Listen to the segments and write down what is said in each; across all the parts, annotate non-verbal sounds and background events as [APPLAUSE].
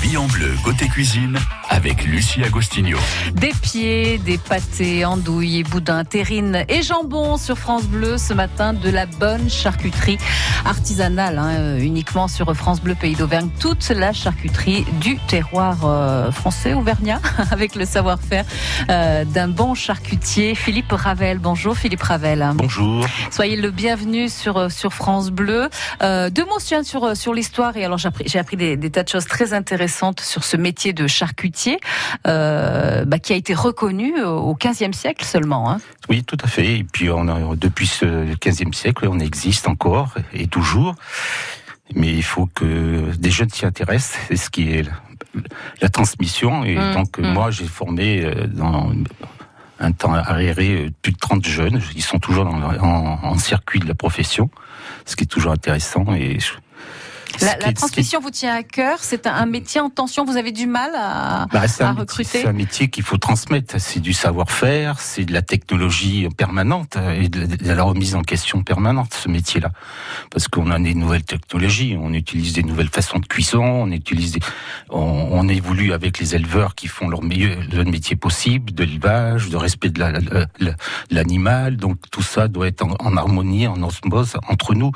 vie en bleu côté cuisine avec Lucie Agostinho. Des pieds, des pâtés, andouilles, boudins, terrines et jambon sur France Bleu ce matin de la bonne charcuterie artisanale, hein, uniquement sur France Bleu Pays d'Auvergne. Toute la charcuterie du terroir euh, français auvergnat [LAUGHS] avec le savoir-faire euh, d'un bon charcutier, Philippe Ravel. Bonjour Philippe Ravel. Bonjour. Soyez le bienvenu sur, euh, sur France Bleu. deux mots sur, sur l'histoire et alors j'ai appris, appris des, des tas de choses très intéressantes sur ce métier de charcutier euh, bah, qui a été reconnu au XVe siècle seulement. Hein. Oui, tout à fait. Et puis on a, depuis ce XVe siècle, on existe encore et toujours. Mais il faut que des jeunes s'y intéressent. C'est ce qui est la, transmission. Et mmh, donc mmh. moi, j'ai formé euh, dans un temps arriéré euh, plus de 30 jeunes. Ils sont toujours en, circuit de la profession, ce qui est toujours intéressant. Et la, la transmission vous tient à cœur. C'est un, métier en tension. Vous avez du mal à, bah, à recruter. C'est un métier qu'il faut transmettre. C'est du savoir-faire, c'est de la technologie permanente et de, la remise en question permanente. Ce métier-là, parce qu'on a des nouvelles technologies, on utilise des nouvelles façons de cuisson, on utilise, des, on, évolue avec les éleveurs qui font leur meilleur le métier possible, de l'élevage, de respect de l'animal. Donc tout ça doit être en, en harmonie, en osmose entre nous.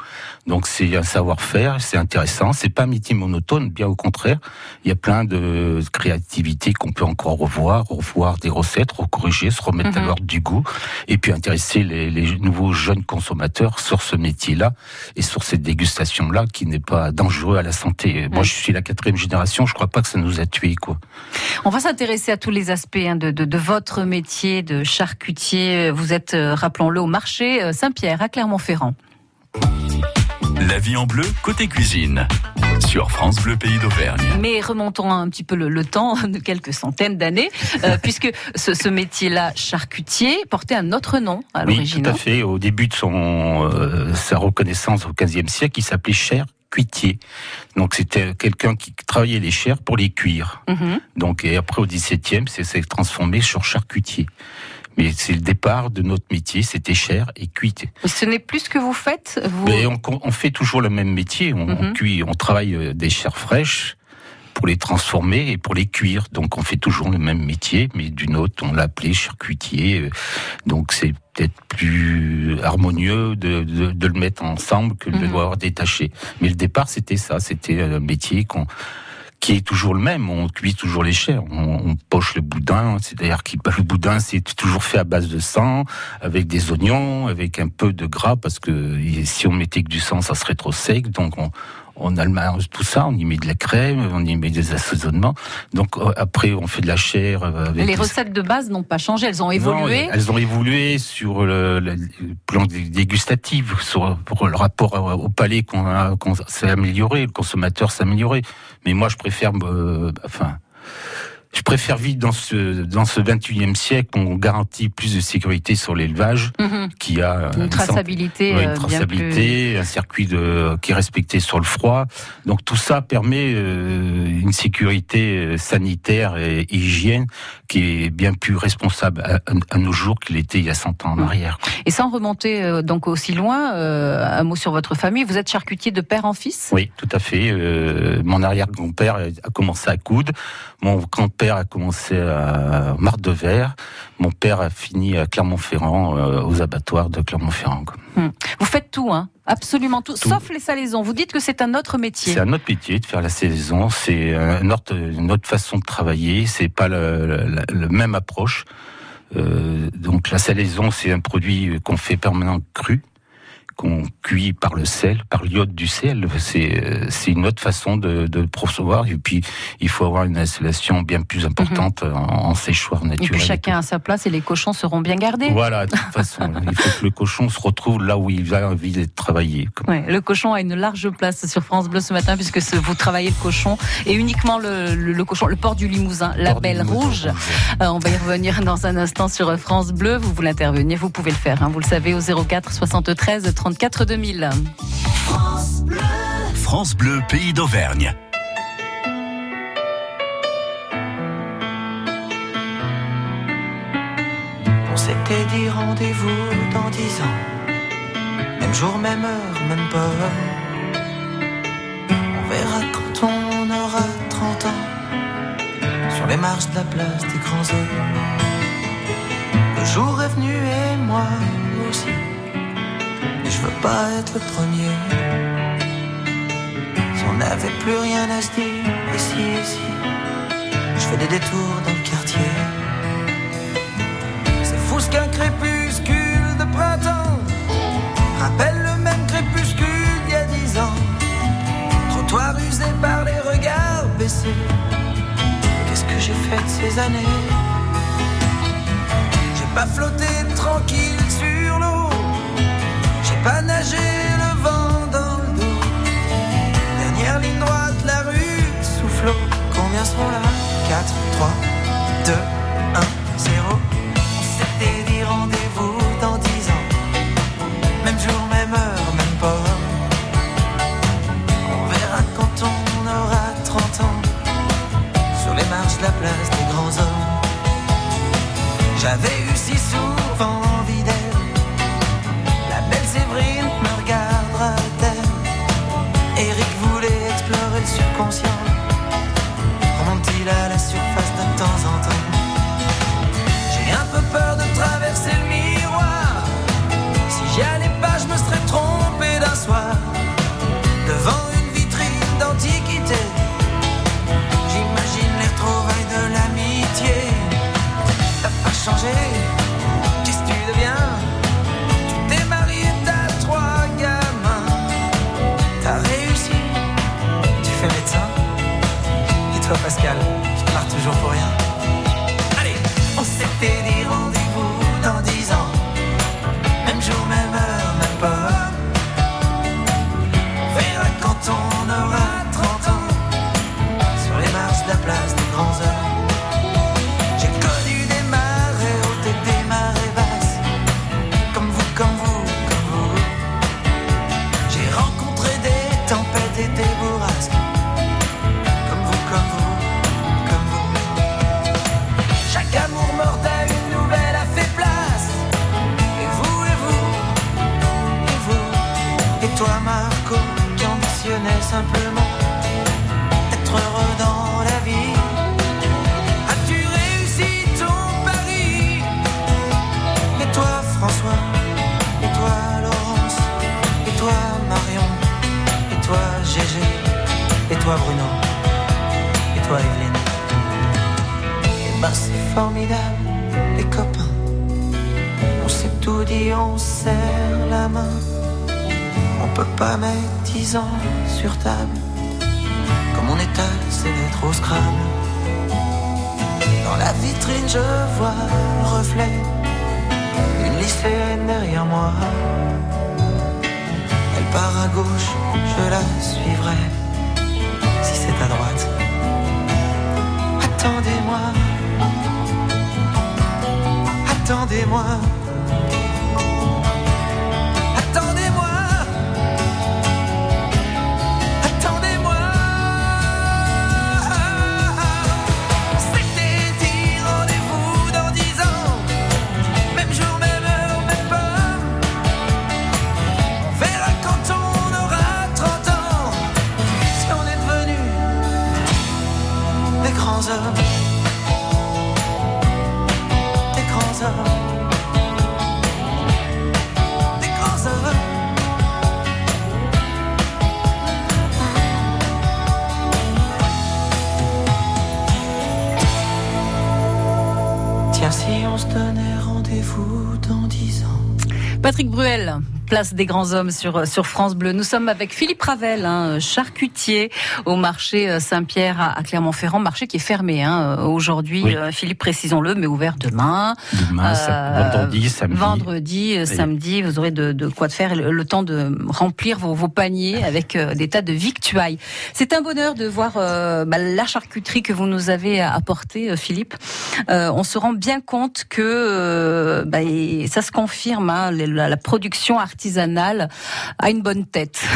Donc c'est un savoir-faire, c'est intéressant c'est pas un métier monotone, bien au contraire. Il y a plein de créativité qu'on peut encore revoir, revoir des recettes, recorriger, se remettre à mhm. l'ordre du goût, et puis intéresser les, nouveaux jeunes consommateurs sur ce métier-là et sur cette dégustation-là qui n'est pas dangereux à la santé. Moi, je suis la quatrième génération, je crois pas que ça nous a tués, quoi. On va s'intéresser à tous les aspects hein, de, de, votre métier de charcutier. Vous êtes, euh, rappelons-le, au marché euh, Saint-Pierre à Clermont-Ferrand. La vie en bleu, côté cuisine. Sur France Bleu Pays d'Auvergne. Mais remontons un petit peu le, temps [LAUGHS] de quelques centaines d'années, euh, [LAUGHS] puisque ce, métier-là, charcutier, portait un autre nom à l'origine. Oui, tout à fait. Au début de son, euh, sa reconnaissance au XVe siècle, il s'appelait cher cuitier. Donc c'était quelqu'un qui travaillait les chairs pour les cuire. Mhm. Donc et après au XVIIe, c'est transformé sur charcutier. Mais c'est le départ de notre métier, c'était cher et cuit. Ce n'est plus ce que vous faites vous... Mais on, fait toujours le même métier. On, on, mhm. cuit, on travaille euh, des chairs fraîches pour les transformer et pour les cuire. Donc on fait toujours le même métier, mais d'une autre, on l'appelait charcutier. Euh, donc c'est peut-être plus harmonieux de, de, de, le mettre ensemble que de le mhm. voir détaché. Mais le départ, c'était ça. C'était un métier qu'on qui est toujours le même. On cuit toujours les chairs. On, poche le boudin. C'est-à-dire que le boudin, c'est toujours fait à base de sang, avec des oignons, avec un peu de gras, parce que si on mettait que du sang, ça serait trop sec. Donc on, on a tout ça, on y met de la crème, on y met des assaisonnements. Donc euh, après, on fait de la chair. Euh, avec les recettes de base n'ont pas changé, elles ont évolué. elles ont évolué sur le, plan dégustatif, sur pour le rapport au palais qu'on a, qu'on s'est amélioré, le consommateur s'est amélioré. Mais moi, je préfère, euh, enfin je préfère vivre dans ce dans ce 21e siècle où on garantit plus de sécurité sur l'élevage, mhm. qui a une traçabilité, une euh, traçabilité, un circuit de qui est respecté sur le froid. Donc tout ça permet euh, une sécurité euh, sanitaire et hygiène qui est bien plus responsable à, nos jours qu'il était il y a 100 ans en mhm. arrière. Et sans remonter donc aussi loin, un mot sur votre famille. Vous êtes charcutier de père en fils? Oui, tout à fait. mon arrière-grand-père a commencé à. Mon grand-père a commencé à Marthe de Verre. Mon père a fini à Clermont-Ferrand, euh, aux abattoirs de Clermont-Ferrand. Hmm. Vous faites tout, hein Absolument tout, sauf les salaisons. Vous dites que c'est un autre métier. C'est un autre métier de faire la salaison. C'est une autre, une autre façon de travailler. C'est pas la même approche. Euh, donc la salaison, c'est un produit qu'on fait permanent cru qu'on cuit par le sel, par l'iode du sel. C'est c'est une autre façon de, de. Et puis il faut avoir une installation bien plus importante mhm. en, séchoir naturel. Et puis chacun à sa place et les cochons seront bien gardés. Voilà, de toute façon, [LAUGHS] il faut que le cochon se retrouve là où il a envie d'être travaillé. Ouais, le cochon a une large place sur France Bleu ce matin puisque vous travaillez le cochon et uniquement le, le, cochon, le port du Limousin, la Belle Rouge. Euh, on va y revenir dans un instant sur France Bleu. Vous voulez intervenir, vous pouvez le faire. Hein. Vous le savez au 04 73 34 2000. France Bleu, France Bleu Pays d'Auvergne. On s'était dit rendez-vous dans dix ans. Même jour, même heure, même pas. On verra quand on aura 30 ans. les marches de la place des grands hommes. Le jour est venu et moi aussi. Mais je veux pas être le premier. Si on n'avait plus rien à se dire, ici, ici, je fais des détours dans le quartier. C'est fou ce qu'un crépuscule de printemps rappelle le même crépuscule d'il y a dix ans. Trottoir usé par les regards baissés. Qu'est-ce que j'ai fait de ces années? J'ai pas flotté tranquille sur l'eau. Pas nagé le vent dans le dos. Dernière ligne droite, la rue souffle. Combien seront là? 4, 3, 2, 1, 0. On s'était dit rendez-vous dans 10 ans. Même jour, même heure, même port. On verra quand on aura 30 ans. Sur les marches de la place des grands hommes. J'avais eu si souvent pas tout dit, on serre la main. On peut pas mettre dix ans sur table. Comme on étale, c'est d'être au scrabble. Dans la vitrine, je vois le reflet d'une lycéenne derrière moi. Elle part à gauche, je la suivrai. Si c'est à droite, attendez-moi. Attendez-moi. Attendez-moi. Des. Tiens, si on se donnait rendez-vous dans dix ans. Patrick Bruel, place des grands hommes sur, sur France Bleu. Nous sommes avec Philippe Ravel, hein, charcutier au marché euh, Saint-Pierre à Clermont-Ferrand, marché qui est fermé hein, aujourd'hui. Oui. Euh, Philippe, précisons-le, mais ouvert demain. Demain, Euh, vendredi, samedi. Vendredi, euh, samedi, vous aurez de, de quoi de faire le, le temps de remplir vos, vos paniers avec euh, des tas de victuailles. C'est un bonheur de voir euh, bah, la charcuterie que vous nous avez apportée, euh, Philippe. Euh, on se rend bien compte que euh, bah, ça se confirme, hein, la, la production artisanale artisanale a une bonne tête. [LAUGHS]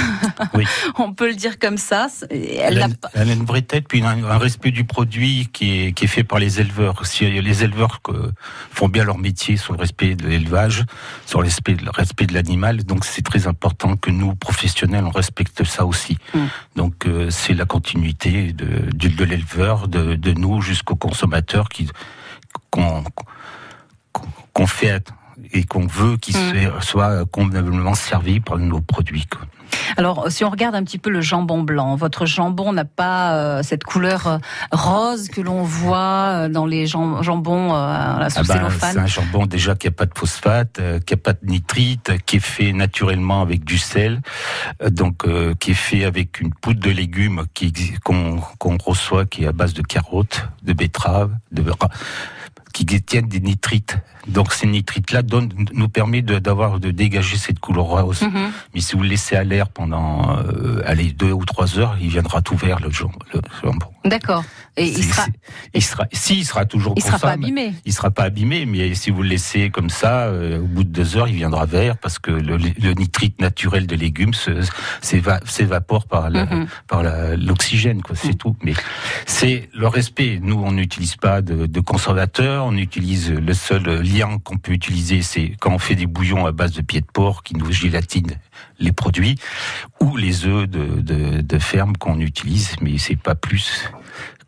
Oui. On peut le dire comme ça. Elle a, pas- elle a une vraie tête, puis un, respect du produit qui est, qui est fait par les éleveurs. Si les éleveurs que- font bien leur métier sur le respect de l'élevage, sur le respect, le respect de l'animal, donc c'est très important que nous, professionnels, on respecte ça aussi. Mm. Donc euh, c'est la continuité de, de, de l'éleveur, de, de nous jusqu'au consommateur qui qu'on fait et qu'on veut qu'il Mm. soit- convenablement servi par nos produits. quoi. Alors, si on regarde un petit peu le jambon blanc, votre jambon n'a pas euh, cette couleur euh, rose que l'on voit euh, dans les jam- jambons euh, la sous Ah ben, c'est un jambon déjà qui a pas de phosphate, euh, qui a pas de nitrite, qui est fait naturellement avec du sel, donc qui est fait avec une poudre de légumes qu'on reçoit, qui est à base de carottes, de betteraves, de qui détiennent des nitrites. Donc ces nitrites-là nous permet de- d'avoir de, dégager cette couleur rose. Mhm. Mais si vous le laissez à l'air pendant euh, allez deux ou trois heures, il viendra tout vert. Le jambon. D'accord. Et il sera, il sera, si il sera toujours il sera pas abîmé. il sera pas abîmé, mais si vous le laissez comme ça, euh, au bout de deux heures, il viendra vert parce que le, le nitrite naturel des légumes s'évapore par la- par la- l'oxygène, quoi. C'est tout. Mais c'est le respect. Nous, on n'utilise pas de, de conservateur. On utilise le seul lien qu'on peut utiliser, c'est quand on fait des bouillons à base de pieds de porc qui nous gélatinent les produits ou les œufs de, de, de ferme qu'on utilise, mais c'est pas plus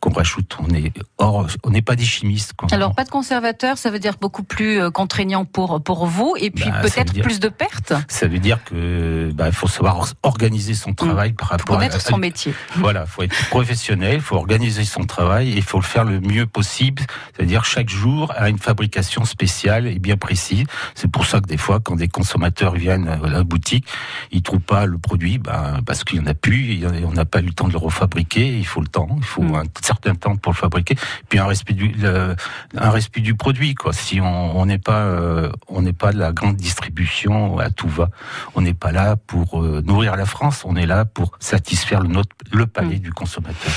qu'on rajoute. On est hors, on n'est pas des chimistes. Alors, pas de conservateur, ça veut dire beaucoup plus euh, contraignant pour, pour vous, et puis Bah, peut-être dire- plus de pertes Ça veut dire que bah, faut savoir organiser son travail par pour rapport à, connaître son métier. Voilà, faut être professionnel, il faut organiser son travail et il faut le faire le mieux possible. C'est-à-dire chaque jour a une fabrication spéciale et bien précise. C'est pour ça que des fois, quand des consommateurs viennent à la boutique, ils trouvent pas le produit, ben, parce qu'il y en a plus, a- on n'a pas eu le temps de le refabriquer. Il faut le temps, il faut Mm. un certain temps pour le fabriquer. Puis un respect du, le- un respect du produit, quoi. Si on n'est pas, euh, on n'est pas de la grande distribution à tout va. On n'est pas là pour euh, nourrir la France, on est là pour satisfaire le, notre, le palais Mm. du consommateur.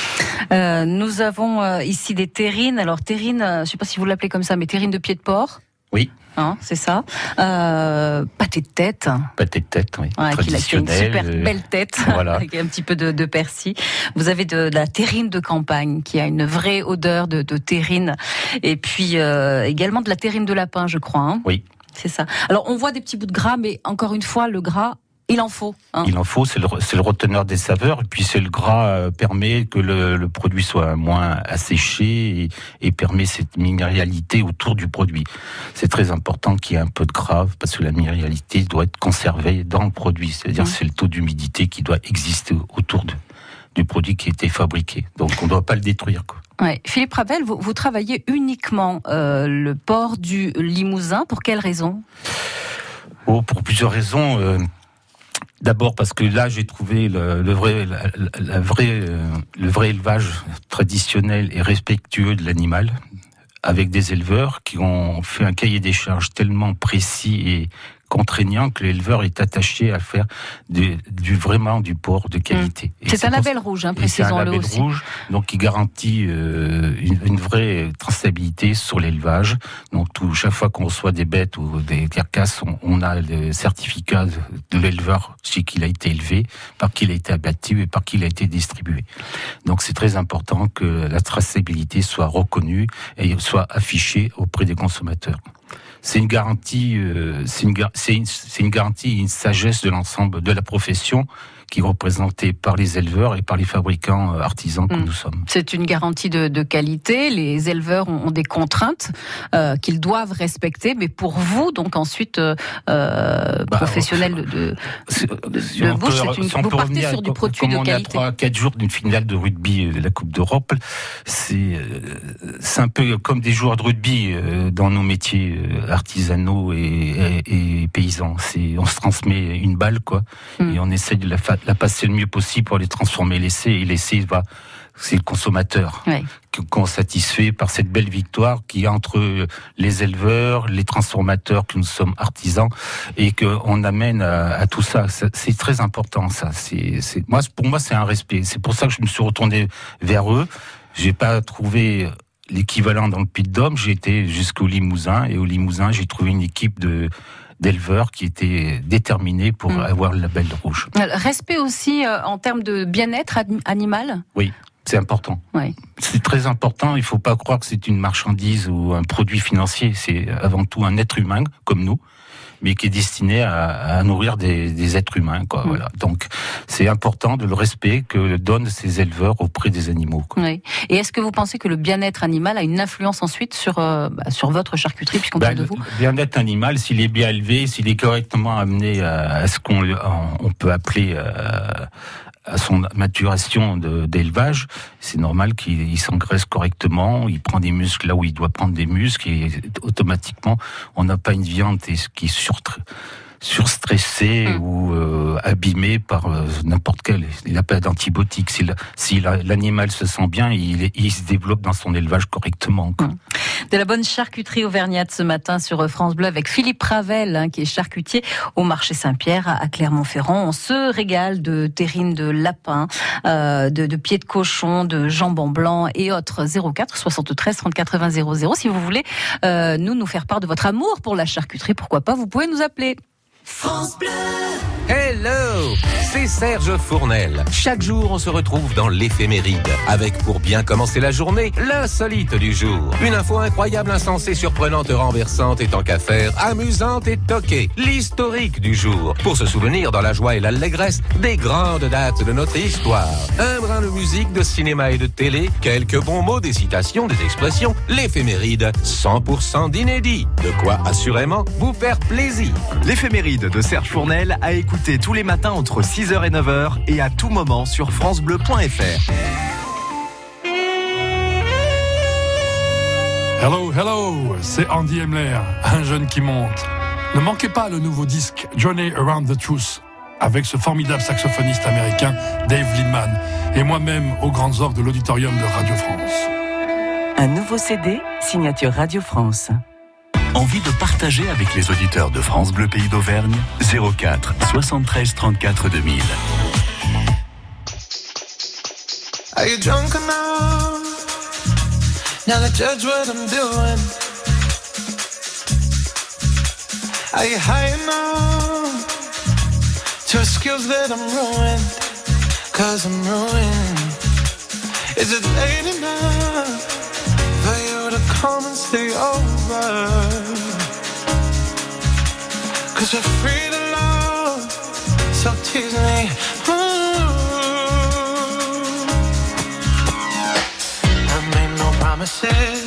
Euh, nous avons ici des terrines. Alors, terrines, je ne sais pas si vous l'appelez comme ça, mais terrines de pied de porc. Oui. Hein, c'est ça. Euh, pâté de tête. Pâté de tête, oui. Ouais, qu'il a, qui a une traditionnel. super euh, belle tête, voilà. [LAUGHS] avec un petit peu de, de persil. Vous avez de, de la terrine de campagne, qui a une vraie odeur de, de terrine. Et puis euh, également de la terrine de lapin, je crois. hein. Oui. C'est ça. Alors on voit des petits bouts de gras, mais encore une fois, le gras, il en faut. hein. Il en faut, c'est le, le reteneur des saveurs, et puis c'est le gras euh, permet que le, le produit soit moins asséché et, et permet cette minéralité autour du produit. C'est très important qu'il y ait un peu de gras parce que la minéralité doit être conservée dans le produit, c'est-à-dire Mhm. c'est le taux d'humidité qui doit exister autour de, du produit qui a été fabriqué. Donc on ne doit pas le détruire. Quoi. Ouais. Philippe Ravel, vous, vous travaillez uniquement euh, le port du Limousin. Pour quelle raison? Oh, pour plusieurs raisons. euh, D'abord parce que là j'ai trouvé le, vrai, la vraie, euh, le vrai élevage traditionnel et respectueux de l'animal, avec des éleveurs qui ont fait un cahier des charges tellement précis et contraignant que l'éleveur est attaché à faire du, du vraiment du porc de qualité. Mmh. C'est un label rouge, hein, et c'est un précisons-le label aussi. rouge, donc qui garantit euh, une, une vraie traçabilité sur l'élevage. Donc tout, chaque fois qu'on reçoit des bêtes ou des carcasses, on, on a le certificat de, de l'éleveur chez qui il a été élevé, par qui il a été abattu et par qui il a été distribué. Donc c'est très important que la traçabilité soit reconnue et soit affichée auprès des consommateurs. C'est une garantie, euh, c'est une, gar- une, une garantie, une sagesse de l'ensemble de la profession qui est représentée par les éleveurs et par les fabricants euh, artisans que Mm. nous sommes. C'est une garantie de, de qualité. Les éleveurs ont, ont des contraintes euh, qu'ils doivent respecter, mais pour vous, donc ensuite euh, euh, Bah, professionnels [LAUGHS] de, de- Si- de- on bouche, peut- c'est une- si on vous partez sur du produit de on est qualité. à 3 4 jours d'une finale de rugby de la Coupe d'Europe, c'est un peu comme des joueurs de rugby dans nos métiers artisanaux et, et- et paysans. On se transmet une balle quoi Mm. et on essaie de la, fa- la passer le mieux possible pour les transformer l'essai et l'essai va c'est le consommateur Ouais. qu'on satisfait par cette belle victoire qui entre les éleveurs, les transformateurs, que nous sommes artisans, et qu'on amène à, à tout ça. C'est très important, ça. C'est, moi, pour moi, c'est un respect. C'est pour ça que je me suis retourné vers eux. J'ai pas trouvé l'équivalent dans le Puy de Dôme. J'ai été jusqu'au Limousin, et au Limousin, j'ai trouvé une équipe de d'éleveurs qui étaient déterminés pour Mm. avoir le label rouge. Respect aussi euh, en termes de bien-être ani- animal? Oui, c'est important. C'est très important. Il faut pas croire que c'est une marchandise ou un produit financier. C'est avant tout un être humain comme nous, mais qui est destiné à, à nourrir des, des êtres humains. Quoi, voilà. Donc, c'est important de le respect que donnent ces éleveurs auprès des animaux. quoi. Oui. Et est-ce que vous pensez que le bien-être animal a une influence ensuite sur, euh, bah, sur votre charcuterie, puisqu'on Ben, parle de le vous? bien-être animal, s'il est bien élevé, s'il est correctement amené à, à ce qu'on on peut appeler euh, à son maturation d'élevage, c'est normal qu'il il s'engraisse correctement, il prend des muscles là où il doit prendre des muscles et automatiquement, on n'a pas une viande qui est surstressée Mm. ou euh, abîmée par euh, n'importe quel. Il n'a pas d'antibiotiques. Si, la- si la- l'animal se sent bien, il, se développe dans son élevage correctement. quoi. De la bonne charcuterie auvergnate ce matin sur France Bleu avec Philippe Ravel, hein, qui est charcutier au marché Saint-Pierre à Clermont-Ferrand. On se régale de terrines de lapin, euh, de, de pieds de cochon, de jambon blanc et autres. 04 73 30 80 00. Si vous voulez euh, nous nous faire part de votre amour pour la charcuterie, pourquoi pas, vous pouvez nous appeler. Hello C'est Serge Fournel. Chaque jour, on se retrouve dans l'éphéméride, avec pour bien commencer la journée, l'insolite du jour. Une info incroyable, insensée, surprenante, renversante et tant qu'à faire, amusante et toquée. L'historique du jour, pour se souvenir dans la joie et l'allégresse des grandes dates de notre histoire. Un brin de musique, de cinéma et de télé, quelques bons mots, des citations, des expressions, l'éphéméride, 100% d'inédit. De quoi, assurément, vous faire plaisir. L'éphéméride de Serge Fournel à écouter tous les matins entre 6h et 9h et à tout moment sur francebleu.fr. Hello, hello, c'est Andy Emler, un jeune qui monte. Ne manquez pas le nouveau disque Journey Around the Truth avec ce formidable saxophoniste américain Dave Lindman et moi-même aux grandes orgues de l'auditorium de Radio France. Un nouveau CD, signature Radio France. Envie de partager avec les auditeurs de France Bleu Pays d'Auvergne? 04 73 34 2000. Are you drunk now judge what I'm doing? Are you high enough? To that I'm ruined? Cause I'm ruined. Is it enough? Come and stay over? Cause we're free to love, so tease me. Ooh. I made no promises.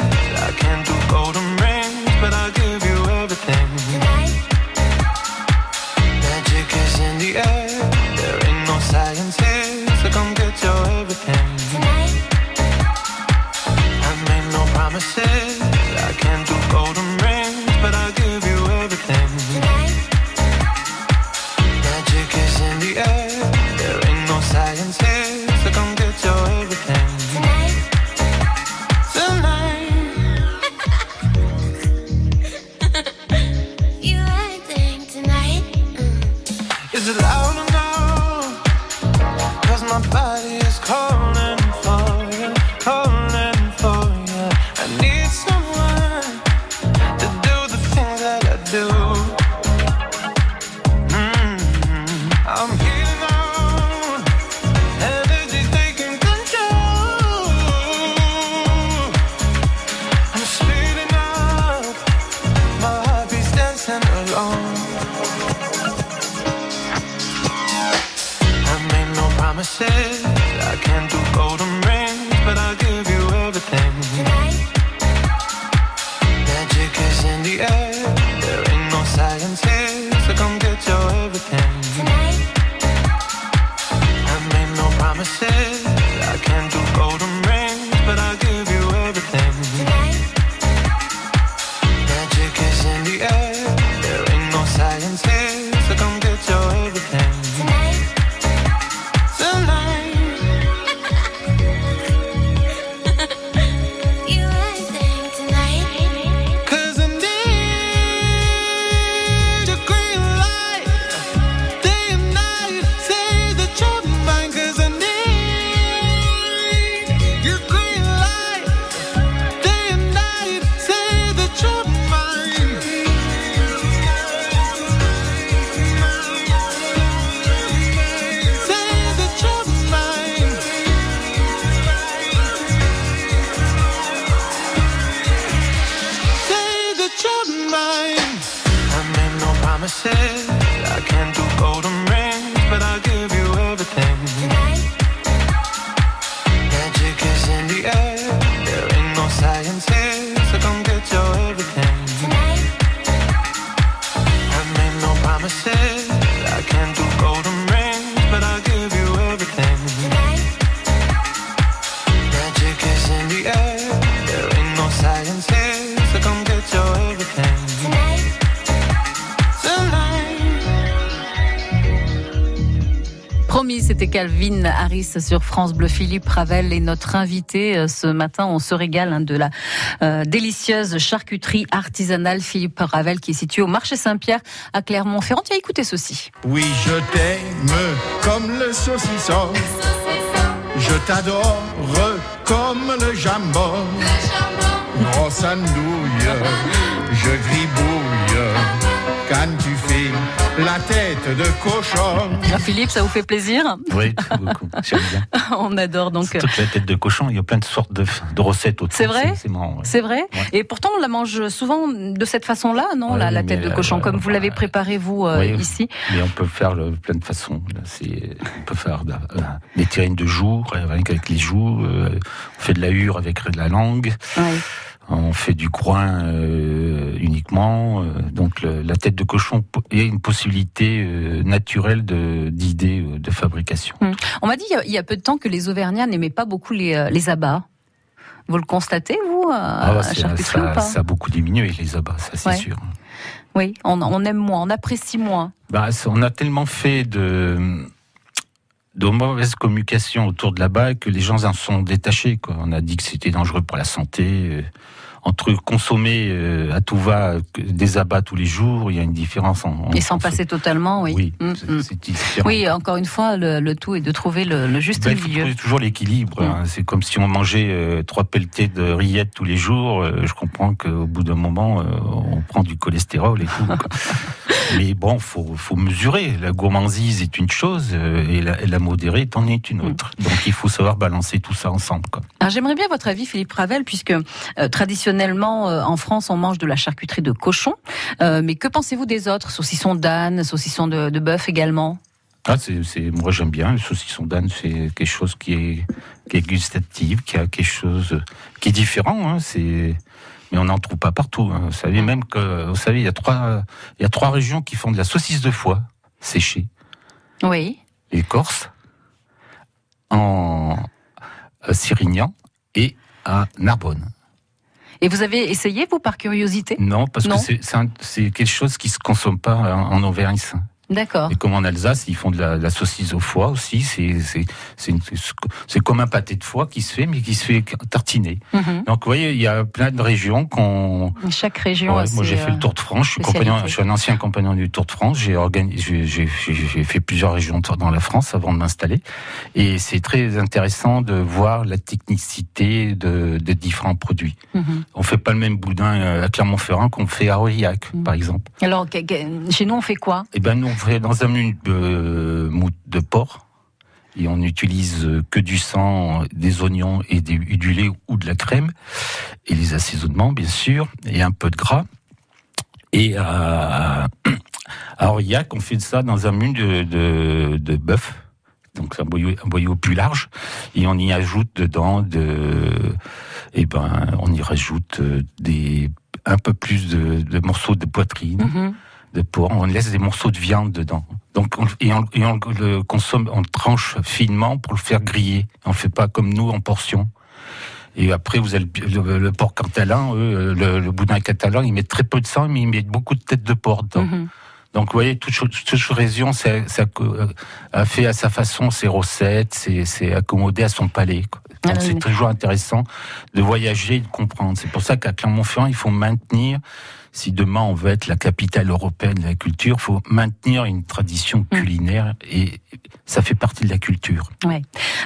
Calvin Harris sur France Bleu. Philippe Ravel est notre invité euh, ce matin. On se régale hein, de la euh, délicieuse charcuterie artisanale Philippe Ravel qui est située au marché Saint-Pierre à Clermont-Ferrand. Tu as écouté ceci. Oui, je t'aime comme le saucisson. Je t'adore comme le jambon. Grosse andouille, je gribouille quand tu fais la tête de cochon. Ah, Philippe, ça vous fait plaisir Oui, beaucoup. Bien. [LAUGHS] On adore donc. euh, Toute la tête de cochon, il y a plein de sortes de, de recettes autour. C'est vrai C'est marrant. ouais. C'est vrai Ouais. Et pourtant, on la mange souvent de cette façon-là, non Ouais, la, tête de cochon, euh, comme vous l'avez préparé, vous, euh, Oui. ici. Mais on peut le faire de plein de façons. On peut faire de- euh, des terrines de joues, avec, avec les joues. euh, on fait de la hure avec de la langue. On fait du groin euh, uniquement. euh, donc le- la tête de cochon est une possibilité euh, naturelle de- d'idée euh, de fabrication. On m'a dit il y a- il y a peu de temps que les Auvergnats n'aimaient pas beaucoup les, euh, les abats. Vous le constatez, vous, à, Ah, bah, à ou ça, pas ça a beaucoup diminué les abats, ça c'est Ouais. sûr. Oui, on, on aime moins, on apprécie moins. Bah, on a tellement fait de de mauvaise communication autour de là-bas que les gens en sont détachés. Quoi. On a dit que c'était dangereux pour la santé. Entre consommer euh, à tout va des abats tous les jours, il y a une différence. En, en- Et s'en en- passer totalement, oui. Oui, Mm, mm. c'est. Oui, encore une fois, le, le tout est de trouver le, le juste Ben, il faut milieu. toujours l'équilibre. Mm. hein. C'est comme si on mangeait euh, trois pelletés de rillettes tous les jours. Euh, je comprends qu'au bout d'un moment, on prend du cholestérol et tout. [LAUGHS] Mais bon, faut, faut mesurer. La gourmandise est une chose et la, et la modérée en est une autre. Donc il faut savoir balancer tout ça ensemble. Quoi. Alors, J'aimerais bien votre avis, Philippe Ravel, puisque euh, traditionnellement euh, en France on mange de la charcuterie de cochon. Euh, mais que pensez-vous des autres? Saucissons d'âne, saucissons de, de bœuf également? Ah, c'est, moi j'aime bien. Le saucisson d'âne, c'est quelque chose qui est, qui est gustatif, qui a quelque chose qui est différent. Hein, c'est, mais on n'en trouve pas partout. hein. Vous savez même que, vous savez, il y a trois, il y a trois régions qui font de la saucisse de foie séchée. Oui. Les Corses, en Sirignan et à Narbonne. Et vous avez essayé, vous, par curiosité? Non, parce Non. que c'est, quelque chose qui se consomme pas en, en Auvergne. D'accord. Et comme en Alsace, ils font de la, de la saucisse au foie aussi. C'est, comme un pâté de foie qui se fait, mais qui se fait tartiner. Mhm. Donc, vous voyez, il y a plein de régions qu'on. Chaque région Ouais, moi, j'ai fait euh, le Tour de France. Je suis, spécialités. compagnon, je suis un ancien compagnon du Tour de France. J'ai j'ai fait plusieurs régions dans la France avant de m'installer. Et c'est très intéressant de voir la technicité de, de différents produits. Mhm. On fait pas le même boudin euh, à Clermont-Ferrand qu'on fait à Aurillac, Mhm. par exemple. Alors, chez nous, on fait quoi? Eh ben, nous, on fait dans un menu de mousse de porc. Et on n'utilise que du sang, des oignons et du lait ou de la crème. Et les assaisonnements, bien sûr. Et un peu de gras. Et à, à Aurillac, on fait ça dans un menu de, de, bœuf. Donc un boyau, un boyau plus large. Et on y ajoute dedans de, eh ben, on y rajoute euh, des, un peu plus de, morceaux de poitrine Mhm. De porc, on laisse des morceaux de viande dedans. Donc, on, et on, et on le consomme, on le tranche finement pour le faire griller. On fait pas comme nous en portions. Et après, vous avez le, le- le porc catalan, eux, le, le boudin catalan, ils mettent très peu de sang, mais ils mettent beaucoup de têtes de porc dedans. Mhm. Donc, vous voyez, toute, région ça, ça, euh, a fait à sa façon ses recettes, c'est accommodé à son palais. quoi. Ah Donc, c'est toujours intéressant de voyager et de comprendre. C'est pour ça qu'à Clermont-Ferrand, il faut maintenir, si demain on veut être la capitale européenne de la culture, il faut maintenir une tradition Mm. culinaire et ça fait partie de la culture. Ouais.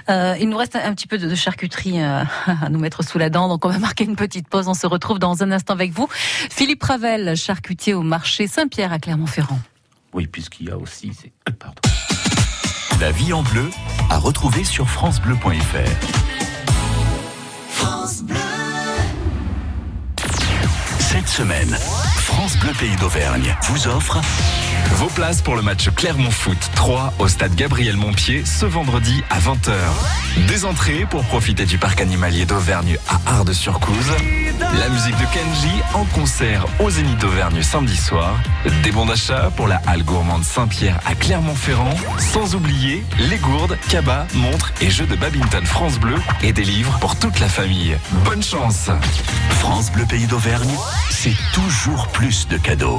Euh, il nous reste un petit peu de, de charcuterie euh, [LAUGHS] à nous mettre sous la dent, donc on va marquer une petite pause. On se retrouve dans un instant avec vous. Philippe Ravel, charcutier au marché Saint-Pierre à Clermont-Ferrand. Oui, puisqu'il y a aussi... c'est- Pardon. La vie en bleu à retrouver sur francebleu.fr. semaine, France Bleu Pays d'Auvergne vous offre Vos places pour le match Clermont Foot 3 au stade Gabriel Montpied ce vendredi à 20h. Des entrées pour profiter du parc animalier d'Auvergne à Ardes-sur-Couze. La musique de Kenji en concert au Zénith d'Auvergne samedi soir. Des bons d'achat pour la halle gourmande Saint-Pierre à Clermont-Ferrand. Sans oublier les gourdes, cabas, montres et jeux de badminton France Bleu et des livres pour toute la famille. Bonne chance France Bleu Pays d'Auvergne, c'est toujours plus de cadeaux.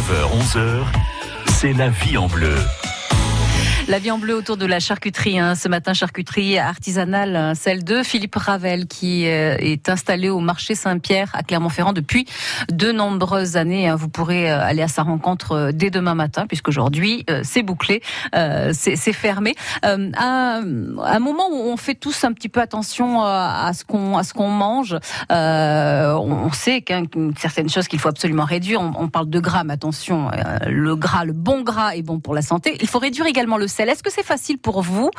9h, 11h, c'est la vie en bleu. La vie en bleu autour de la charcuterie. Hein. Ce matin, charcuterie artisanale, hein, celle de Philippe Ravel, qui euh, est installé au marché Saint-Pierre à Clermont-Ferrand depuis de nombreuses années. Hein. Vous pourrez euh, aller à sa rencontre euh, dès demain matin, puisqu'aujourd'hui, c'est bouclé, c'est fermé. À, un moment où on fait tous un petit peu attention à ce qu'on à mange, on sait qu'une certaine chose qu'il faut absolument réduire. On, on, parle de grammes, attention. Le gras, le bon gras est bon pour la santé. Il faut réduire également le sel. Est-ce que c'est facile pour vous,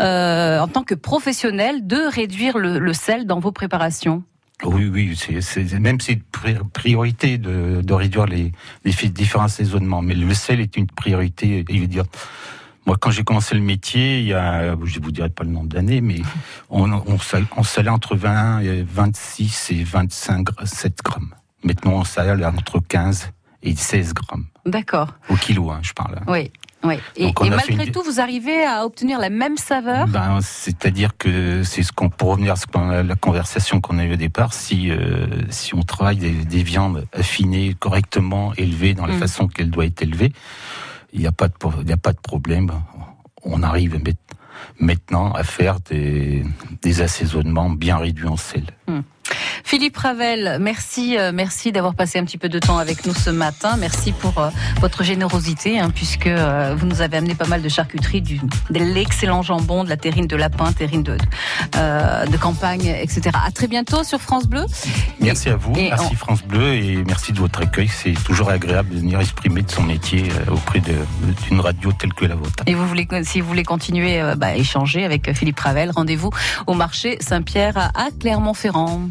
euh, en tant que professionnel, de réduire le, le sel dans vos préparations? Oui, oui, c'est même c'est une priorité de, de réduire les, les différents assaisonnements. Mais le sel est une priorité dire Moi, quand j'ai commencé le métier, il y a, je vous dirai pas le nombre d'années, mais on, on, on, salait entre 20, 26 et 25, 7 grammes. Maintenant, on salait entre 15 et 16 grammes. D'accord. Au kilo, hein, je parle. Oui. Oui. Et, et malgré tout, vous arrivez à obtenir la même saveur ben, C'est-à-dire que c'est ce qu'on, pour revenir à la conversation qu'on a eue au départ, si, euh, si on travaille des, des, viandes affinées, correctement élevées dans la mm. façon qu'elles doivent être élevées, il n'y a, pas de, il a pas de problème. On arrive maintenant à faire des, des assaisonnements bien réduits en sel. Mm. Philippe Ravel, merci, euh, merci d'avoir passé un petit peu de temps avec nous ce matin. Merci pour euh, votre générosité, hein, puisque euh, vous nous avez amené pas mal de charcuterie, du, de l'excellent jambon, de la terrine de lapin, terrine de, de campagne, etc. À très bientôt sur France Bleu. Merci à vous, merci France Bleu et merci de votre accueil. C'est toujours agréable de venir exprimer de son métier auprès d'une radio telle que la vôtre. Et vous voulez, si vous voulez continuer bah, à échanger avec Philippe Ravel, rendez-vous au marché Saint-Pierre à Clermont-Ferrand.